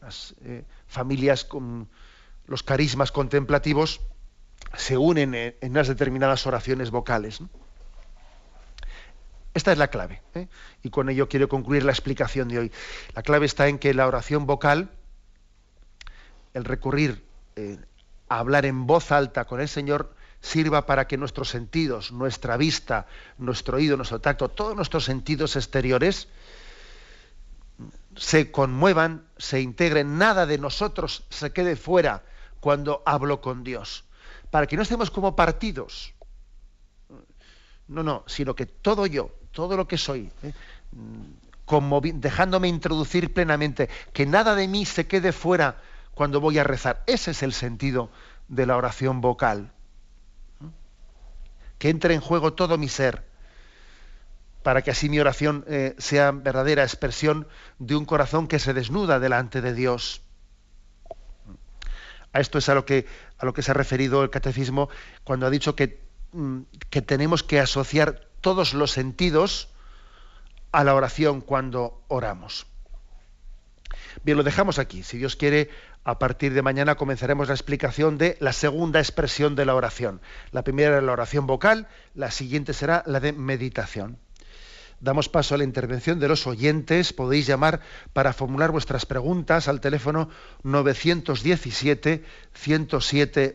Las eh, familias con los carismas contemplativos se unen en, unas determinadas oraciones vocales. Esta es la clave. ¿eh? Y con ello quiero concluir la explicación de hoy. La clave está en que la oración vocal, el recurrir eh, a hablar en voz alta con el Señor, sirva para que nuestros sentidos, nuestra vista, nuestro oído, nuestro tacto, todos nuestros sentidos exteriores se conmuevan, se integren, nada de nosotros se quede fuera cuando hablo con Dios, para que no estemos como partidos. No, no, sino que todo yo, todo lo que soy, ¿eh? dejándome introducir plenamente, que nada de mí se quede fuera cuando voy a rezar. Ese es el sentido de la oración vocal. Que entre en juego todo mi ser, para que así mi oración eh, sea verdadera expresión de un corazón que se desnuda delante de Dios. A esto es a lo que, a lo que se ha referido el catecismo cuando ha dicho que, mm, que tenemos que asociar todos los sentidos a la oración cuando oramos. Bien, lo dejamos aquí. Si Dios quiere, a partir de mañana comenzaremos la explicación de la segunda expresión de la oración. La primera es la oración vocal, la siguiente será la de meditación. Damos paso a la intervención de los oyentes. Podéis llamar para formular vuestras preguntas al teléfono 917 107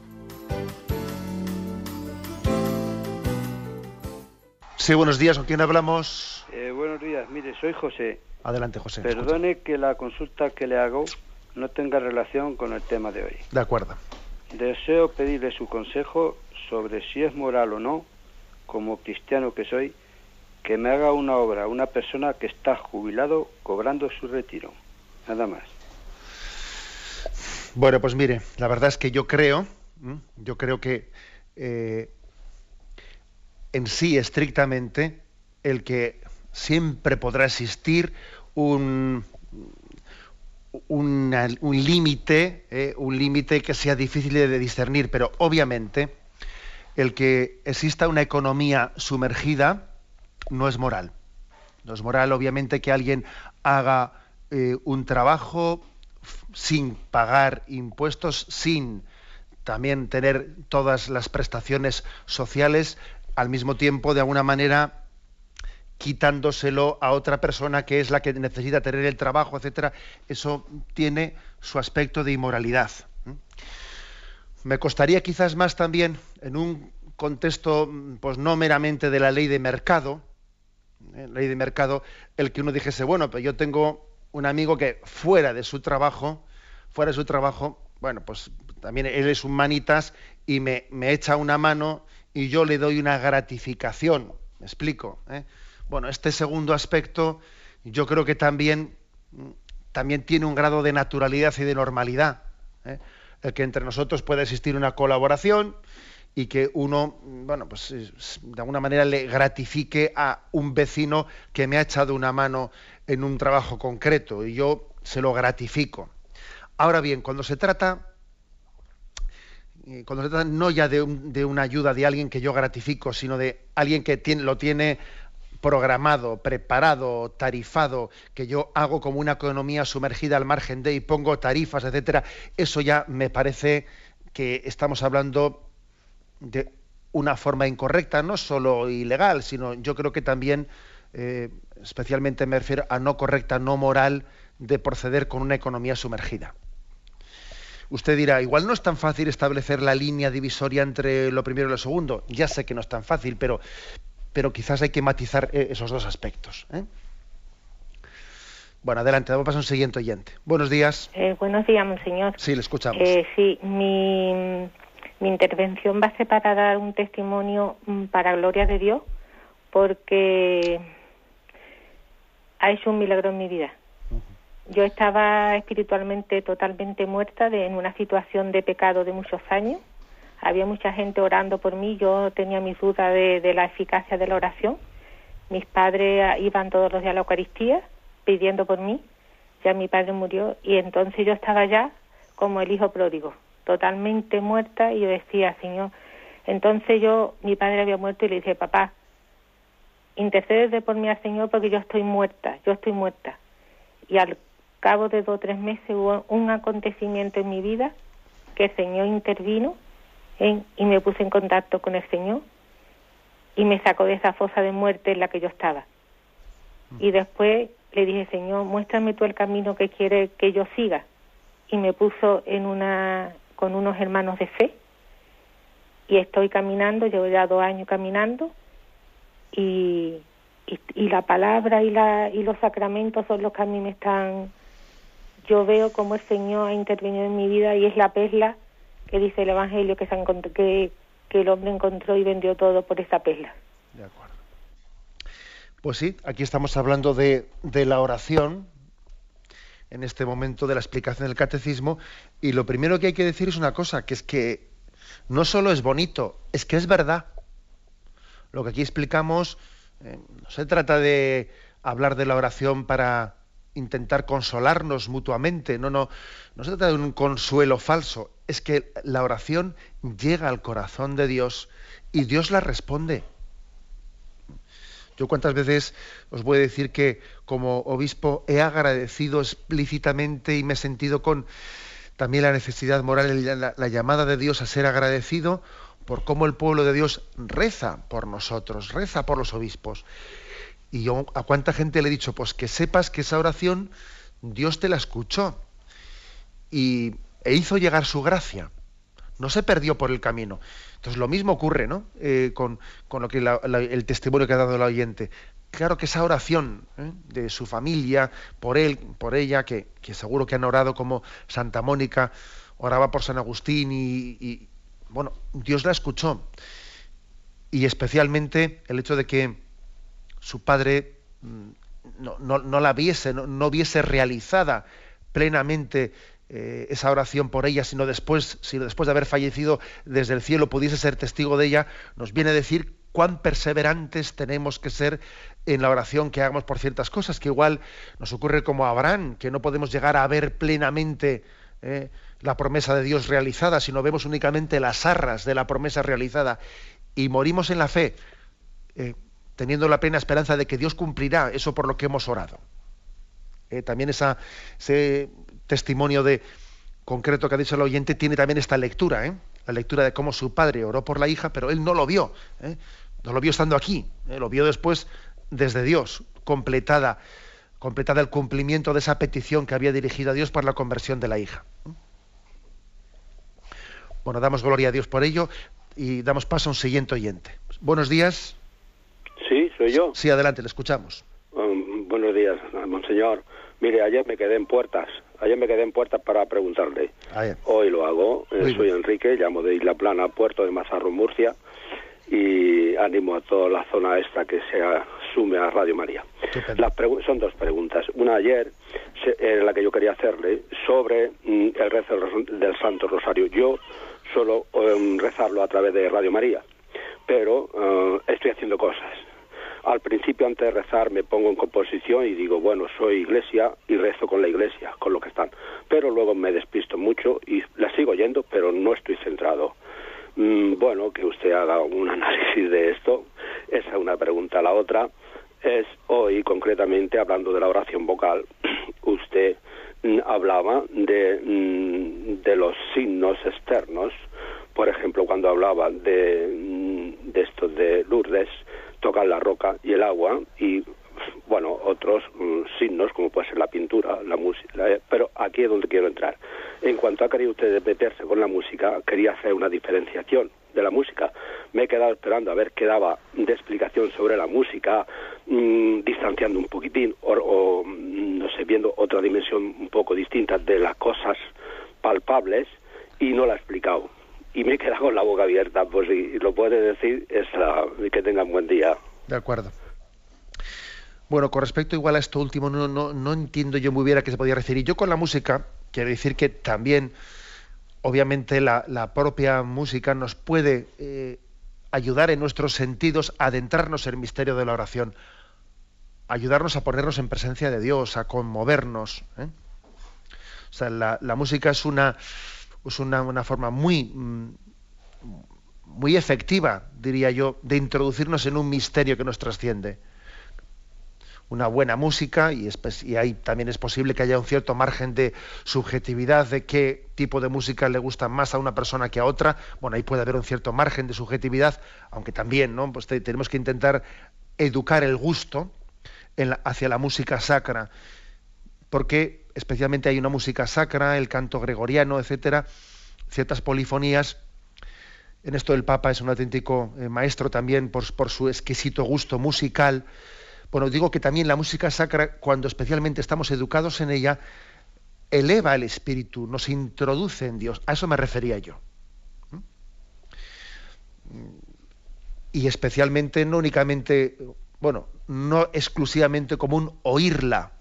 Sí, buenos días. ¿Con quién hablamos? Eh, buenos días. Mire, soy José. Adelante, José. Perdone que la consulta que le hago no tenga relación con el tema de hoy. De acuerdo. Deseo pedirle su consejo sobre si es moral o no, como cristiano que soy, que me haga una obra una persona que está jubilado cobrando su retiro. Nada más. Bueno, pues mire, la verdad es que yo creo, yo creo que eh, en sí estrictamente el que siempre podrá existir un, límite, eh, un límite que sea difícil de discernir, pero obviamente el que exista una economía sumergida no es moral. No es moral, obviamente, que alguien haga eh, un trabajo sin pagar impuestos, sin también tener todas las prestaciones sociales, al mismo tiempo, de alguna manera, quitándoselo a otra persona que es la que necesita tener el trabajo, etcétera, eso tiene su aspecto de inmoralidad. Me costaría quizás más también en un contexto, pues no meramente de la ley de mercado, ¿eh? ley de mercado, el que uno dijese, bueno, pues yo tengo un amigo que fuera de su trabajo, fuera de su trabajo, bueno, pues también él es un manitas y me, me echa una mano y yo le doy una gratificación. ¿Me explico? ¿Eh? Bueno, este segundo aspecto yo creo que también, también tiene un grado de naturalidad y de normalidad. ¿eh? El que entre nosotros pueda existir una colaboración y que uno, bueno, pues de alguna manera le gratifique a un vecino que me ha echado una mano en un trabajo concreto y yo se lo gratifico. Ahora bien, cuando se trata cuando se trata no ya de, una ayuda de alguien que yo gratifico, sino de alguien que lo tiene programado, preparado, tarifado, que yo hago como una economía sumergida al margen de y pongo tarifas, etcétera, eso ya me parece que estamos hablando de una forma incorrecta, no solo ilegal, sino yo creo que también, eh, especialmente me refiero a no correcta, no moral, de proceder con una economía sumergida. Usted dirá, igual no es tan fácil establecer la línea divisoria entre lo primero y lo segundo. Ya sé que no es tan fácil, pero, pero quizás hay que matizar eh, esos dos aspectos. ¿eh? Bueno, adelante, vamos a pasar a un siguiente oyente. Buenos días. Eh, buenos días, monseñor. Sí, le escuchamos. sí, mi, mi intervención va a ser para dar un testimonio mm, para gloria de Dios, porque ha hecho un milagro en mi vida. Yo estaba espiritualmente totalmente muerta de, en una situación de pecado de muchos años. Había mucha gente orando por mí, yo tenía mis dudas de, de la eficacia de la oración. Mis padres iban todos los días a la Eucaristía pidiendo por mí. Ya mi padre murió y entonces yo estaba ya como el hijo pródigo, totalmente muerta y yo decía, Señor, entonces yo, mi padre había muerto y le dije, papá, intercede por mí al Señor porque yo estoy muerta, yo estoy muerta. Y al cabo de dos o tres meses hubo un acontecimiento en mi vida que el Señor intervino en, y me puse en contacto con el Señor y me sacó de esa fosa de muerte en la que yo estaba. Y después le dije, Señor, muéstrame tú el camino que quiere que yo siga. Y me puso en una, con unos hermanos de fe. Y estoy caminando, llevo ya dos años caminando. Y, y, y la palabra y, la, y los sacramentos son los que a mí me están yo veo cómo el Señor ha intervenido en mi vida y es la perla que dice el Evangelio que, el hombre encontró y vendió todo por esa perla. De acuerdo. Pues sí, aquí estamos hablando de, de la oración, en este momento de la explicación del catecismo, y lo primero que hay que decir es una cosa, que es que no solo es bonito, es que es verdad. Lo que aquí explicamos eh, no se trata de hablar de la oración para intentar consolarnos mutuamente. No, no, no se trata de un consuelo falso. Es que la oración llega al corazón de Dios y Dios la responde. Yo cuántas veces os voy a decir que como obispo he agradecido explícitamente y me he sentido con también la necesidad moral, la, la llamada de Dios a ser agradecido por cómo el pueblo de Dios reza por nosotros, reza por los obispos. Y yo a cuánta gente le he dicho, pues que sepas que esa oración Dios te la escuchó y, e hizo llegar su gracia. No se perdió por el camino. Entonces lo mismo ocurre ¿no? Eh, con, con, lo que el testimonio que ha dado el oyente. Claro que esa oración ¿eh? de su familia, por él, por ella, que, que, seguro que han orado como Santa Mónica, oraba por San Agustín y, y bueno, Dios la escuchó. Y especialmente el hecho de que su padre mm, no, no, no la viese, no, no, viese realizada plenamente eh, esa oración por ella, sino después, sino después de haber fallecido desde el cielo pudiese ser testigo de ella, nos viene a decir cuán perseverantes tenemos que ser en la oración que hagamos por ciertas cosas, que igual nos ocurre como a Abraham, que no podemos llegar a ver plenamente eh, la promesa de Dios realizada, sino vemos únicamente las arras de la promesa realizada y morimos en la fe. Eh, teniendo la plena esperanza de que Dios cumplirá eso por lo que hemos orado. Eh, también esa, ese testimonio de concreto que ha dicho el oyente tiene también esta lectura, ¿eh? la lectura de cómo su padre oró por la hija, pero él no lo vio, ¿eh? no lo vio estando aquí, ¿eh? lo vio después desde Dios, completada, completada el cumplimiento de esa petición que había dirigido a Dios para la conversión de la hija. Bueno, damos gloria a Dios por ello y damos paso a un siguiente oyente. Buenos días. Sí, soy yo. Sí, adelante, le escuchamos. Um, buenos días, monseñor. Mire, ayer me quedé en puertas. Ayer me quedé en puertas para preguntarle. Ayer. Hoy lo hago. Eh, soy Enrique, llamo de Isla Plana, Puerto de Mazarro, Murcia. Y animo a toda la zona esta que se sume a Radio María. Las son dos preguntas. Una ayer, en la que yo quería hacerle, sobre mm, el rezo del Santo Rosario. Yo suelo um, rezarlo a través de Radio María, pero uh, estoy haciendo cosas al principio antes de rezar me pongo en composición y digo, bueno, soy iglesia y rezo con la iglesia, con lo que están. Pero luego me despisto mucho y la sigo oyendo, pero no estoy centrado. Mm, bueno, que usted haga un análisis de esto. Esa es una pregunta. La otra es hoy, concretamente, hablando de la oración vocal, usted mm, hablaba de, mm, de los signos externos. Por ejemplo, cuando hablaba de, de esto de Lourdes, tocan la roca y el agua y bueno otros mm, signos como puede ser la pintura la música pero aquí es donde quiero entrar. En cuanto ha querido usted meterse con la música quería hacer una diferenciación de la música. Me he quedado esperando a ver qué daba de explicación sobre la música mmm, distanciando un poquitín o, o mm, no sé viendo otra dimensión un poco distinta de las cosas palpables y no la ha explicado y me he quedado con la boca abierta, pues si lo puede decir, es la, que tengan buen día. De acuerdo. Bueno, con respecto igual a esto último, no, no, no entiendo yo muy bien a qué se podía referir. Yo con la música, quiero decir que también, obviamente, la, propia música nos puede eh, ayudar en nuestros sentidos a adentrarnos en el misterio de la oración, ayudarnos a ponernos en presencia de Dios, a conmovernos. ¿eh? O sea, la, música es una, es una, una forma muy, mm, muy efectiva, diría yo, de introducirnos en un misterio que nos trasciende una buena música y, y, ahí también es posible que haya un cierto margen de subjetividad de qué tipo de música le gusta más a una persona que a otra. Bueno, ahí puede haber un cierto margen de subjetividad, aunque también ¿no? pues tenemos que intentar educar el gusto hacia la música sacra, porque especialmente hay una música sacra, el canto gregoriano, etcétera, ciertas polifonías. En esto el Papa es un auténtico eh, maestro también por, por su exquisito gusto musical bueno, digo que también la música sacra, cuando especialmente estamos educados en ella, eleva el espíritu, nos introduce en Dios. A eso me refería yo. ¿Mm? Y especialmente, no únicamente, bueno, no exclusivamente como un oírla,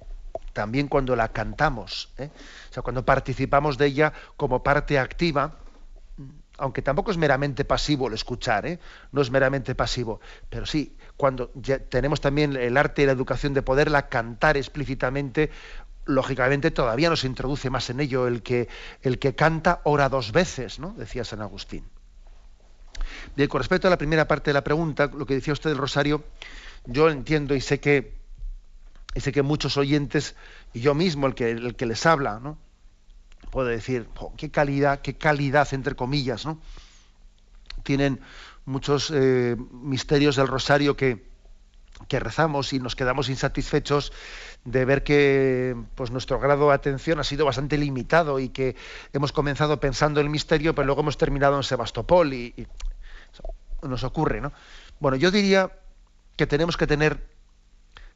también cuando la cantamos, ¿eh? o sea, cuando participamos de ella como parte activa, aunque tampoco es meramente pasivo el escuchar, ¿eh? no es meramente pasivo, pero sí, cuando tenemos también el arte y la educación de poderla cantar explícitamente, lógicamente todavía nos introduce más en ello el que, el que canta ora dos veces, ¿no? decía San Agustín. Bien, con respecto a la primera parte de la pregunta, lo que decía usted del rosario, yo entiendo y sé que, y sé que muchos oyentes, y yo mismo, el que, el que les habla, ¿no? puede decir, qué calidad, qué calidad, entre comillas, ¿no? Tienen muchos eh, misterios del rosario que, que rezamos y nos quedamos insatisfechos de ver que pues nuestro grado de atención ha sido bastante limitado y que hemos comenzado pensando en el misterio, pero luego hemos terminado en Sebastopol y, nos ocurre, ¿no? Bueno, yo diría que tenemos que tener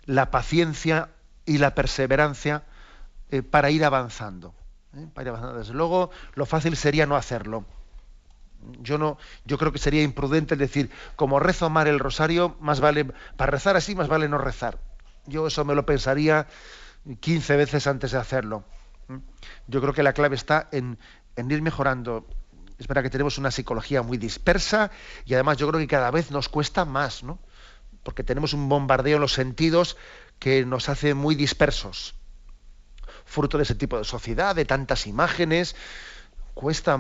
la paciencia y la perseverancia eh, para ir avanzando. ¿eh? Desde luego, lo fácil sería no hacerlo. Yo no, yo creo que sería imprudente decir, como rezo mal el rosario, más vale, para rezar así, más vale no rezar. Yo eso me lo pensaría 15 veces antes de hacerlo. ¿eh? Yo creo que la clave está en, en ir mejorando. Es que tenemos una psicología muy dispersa y además yo creo que cada vez nos cuesta más, ¿no? Porque tenemos un bombardeo en los sentidos que nos hace muy dispersos fruto de ese tipo de sociedad, de tantas imágenes. Cuesta,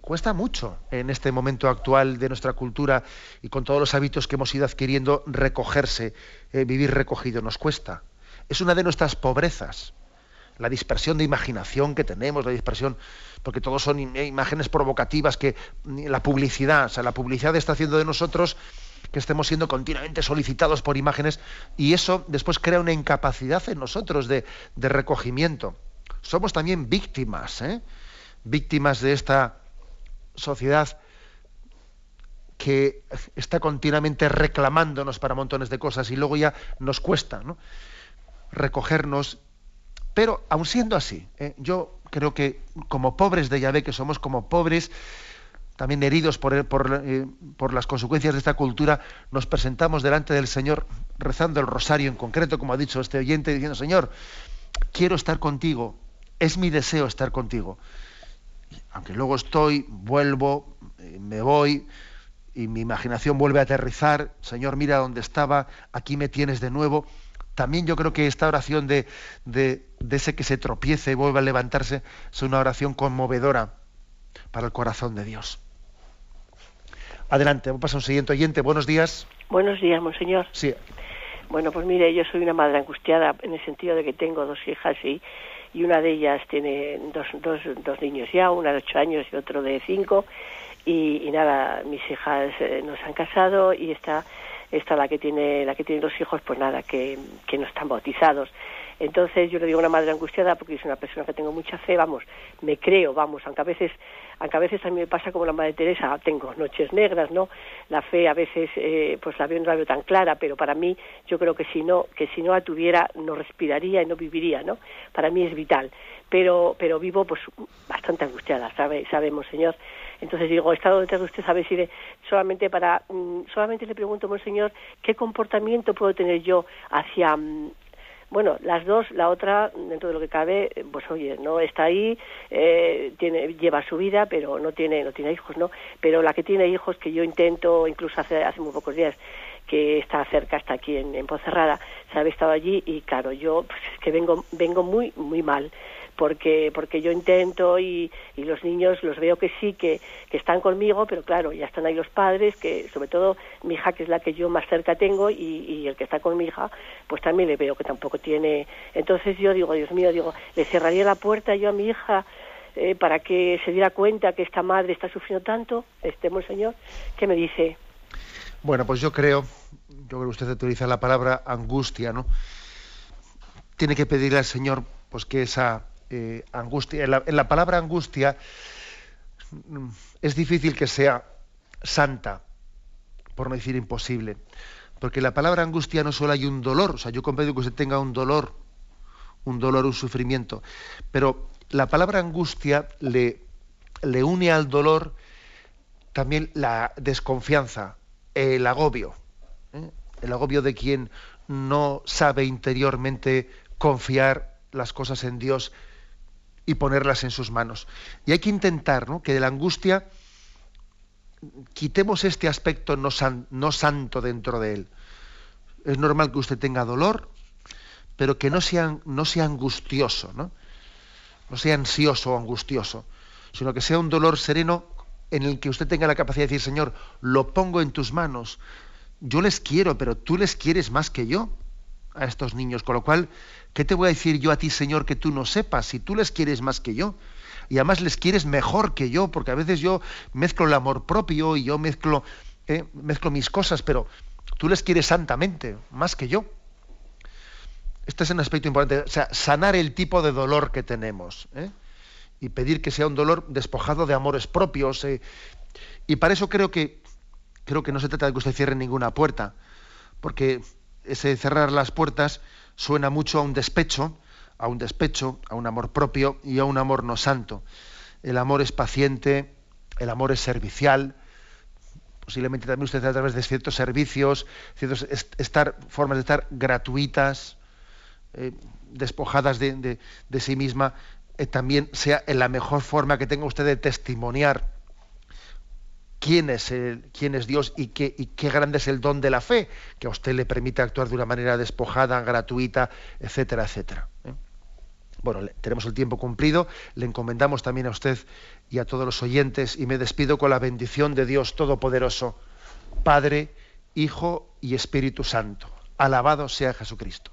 cuesta mucho en este momento actual de nuestra cultura y con todos los hábitos que hemos ido adquiriendo recogerse, eh, vivir recogido, nos cuesta. Es una de nuestras pobrezas la dispersión de imaginación que tenemos, la dispersión, porque todos son imágenes provocativas que la publicidad, o sea, la publicidad está haciendo de nosotros que estemos siendo continuamente solicitados por imágenes y eso después crea una incapacidad en nosotros de, recogimiento. Somos también víctimas, ¿eh? víctimas de esta sociedad que está continuamente reclamándonos para montones de cosas y luego ya nos cuesta recogernos. Pero aun siendo así, ¿eh? yo creo que como pobres de Yahvé, que somos como pobres también heridos por, por, eh, por, las consecuencias de esta cultura, nos presentamos delante del Señor rezando el rosario en concreto, como ha dicho este oyente, diciendo, Señor, quiero estar contigo, es mi deseo estar contigo. Aunque luego estoy, vuelvo, eh, me voy y mi imaginación vuelve a aterrizar, Señor, mira dónde estaba, aquí me tienes de nuevo. También yo creo que esta oración de, de, de ese que se tropiece y vuelve a levantarse es una oración conmovedora para el corazón de Dios. Adelante, vamos a pasar a un siguiente oyente. Buenos días. Buenos días, monseñor. Sí. Bueno, pues mire, yo soy una madre angustiada en el sentido de que tengo dos hijas y, y una de ellas tiene dos, dos, dos niños ya, una de ocho años y otro de cinco. Y, nada, mis hijas eh, nos han casado y esta, esta la que tiene, la que tiene los hijos, pues nada, que, que no están bautizados. Entonces yo le digo a una madre angustiada porque es una persona que tengo mucha fe, vamos, me creo, vamos, aunque a veces, aunque a veces a mí me pasa como la madre Teresa, tengo noches negras, ¿no? La fe a veces, eh, pues la veo no la veo tan clara, pero para mí yo creo que si no, que si no la tuviera no respiraría y no viviría, ¿no? Para mí es vital, pero, pero vivo pues bastante angustiada, sabe, sabemos, señor. Entonces digo, he estado detrás de usted a ver si solamente para, mm, solamente le pregunto, monseñor, ¿qué comportamiento puedo tener yo hacia, mm, bueno, las dos, la otra, dentro de lo que cabe, pues oye, no está ahí, eh, tiene, lleva su vida, pero no tiene, no tiene hijos, ¿no? Pero la que tiene hijos, que yo intento, incluso hace, hace muy pocos días, que está cerca, está aquí en, en Poncerrada, se había estado allí y claro, yo pues, es que vengo, vengo muy, muy mal porque porque yo intento y, y los niños los veo que sí que, que, están conmigo pero claro ya están ahí los padres que sobre todo mi hija que es la que yo más cerca tengo y, y, el que está con mi hija pues también le veo que tampoco tiene entonces yo digo Dios mío digo le cerraría la puerta yo a mi hija eh, para que se diera cuenta que esta madre está sufriendo tanto este monseñor ¿qué me dice bueno pues yo creo yo creo que usted utiliza la palabra angustia no tiene que pedirle al Señor pues que esa eh, angustia. En la, palabra angustia es difícil que sea santa, por no decir imposible. Porque la palabra angustia no solo hay un dolor, o sea, yo comprendo que usted tenga un dolor, un dolor, un sufrimiento, pero la palabra angustia le, le une al dolor también la desconfianza, el agobio, ¿eh? el agobio de quien no sabe interiormente confiar las cosas en Dios y ponerlas en sus manos. Y hay que intentar que de la angustia quitemos este aspecto no, no santo dentro de él. Es normal que usted tenga dolor, pero que no sea, no sea angustioso, ¿no? no sea ansioso o angustioso, sino que sea un dolor sereno en el que usted tenga la capacidad de decir, Señor, lo pongo en tus manos, yo les quiero, pero tú les quieres más que yo a estos niños, con lo cual ¿Qué te voy a decir yo a ti, Señor, que tú no sepas si tú les quieres más que yo? Y además les quieres mejor que yo, porque a veces yo mezclo el amor propio y yo mezclo, eh, mezclo mis cosas, pero tú les quieres santamente, más que yo. Este es un aspecto importante, o sea, sanar el tipo de dolor que tenemos ¿eh? y pedir que sea un dolor despojado de amores propios. Eh. Y para eso creo que creo que no se trata de que usted cierre ninguna puerta, porque ese cerrar las puertas suena mucho a un despecho, a un despecho, a un amor propio y a un amor no santo. El amor es paciente, el amor es servicial, posiblemente también usted a través de ciertos servicios, ciertos estar, formas de estar gratuitas, eh, despojadas de, sí misma, eh, también sea en la mejor forma que tenga usted de testimoniar quién es, quién es Dios y qué, y qué grande es el don de la fe, que a usted le permite actuar de una manera despojada, gratuita, etcétera, etcétera. ¿eh? Bueno, tenemos el tiempo cumplido, le encomendamos también a usted y a todos los oyentes y me despido con la bendición de Dios Todopoderoso, Padre, Hijo y Espíritu Santo. Alabado sea Jesucristo.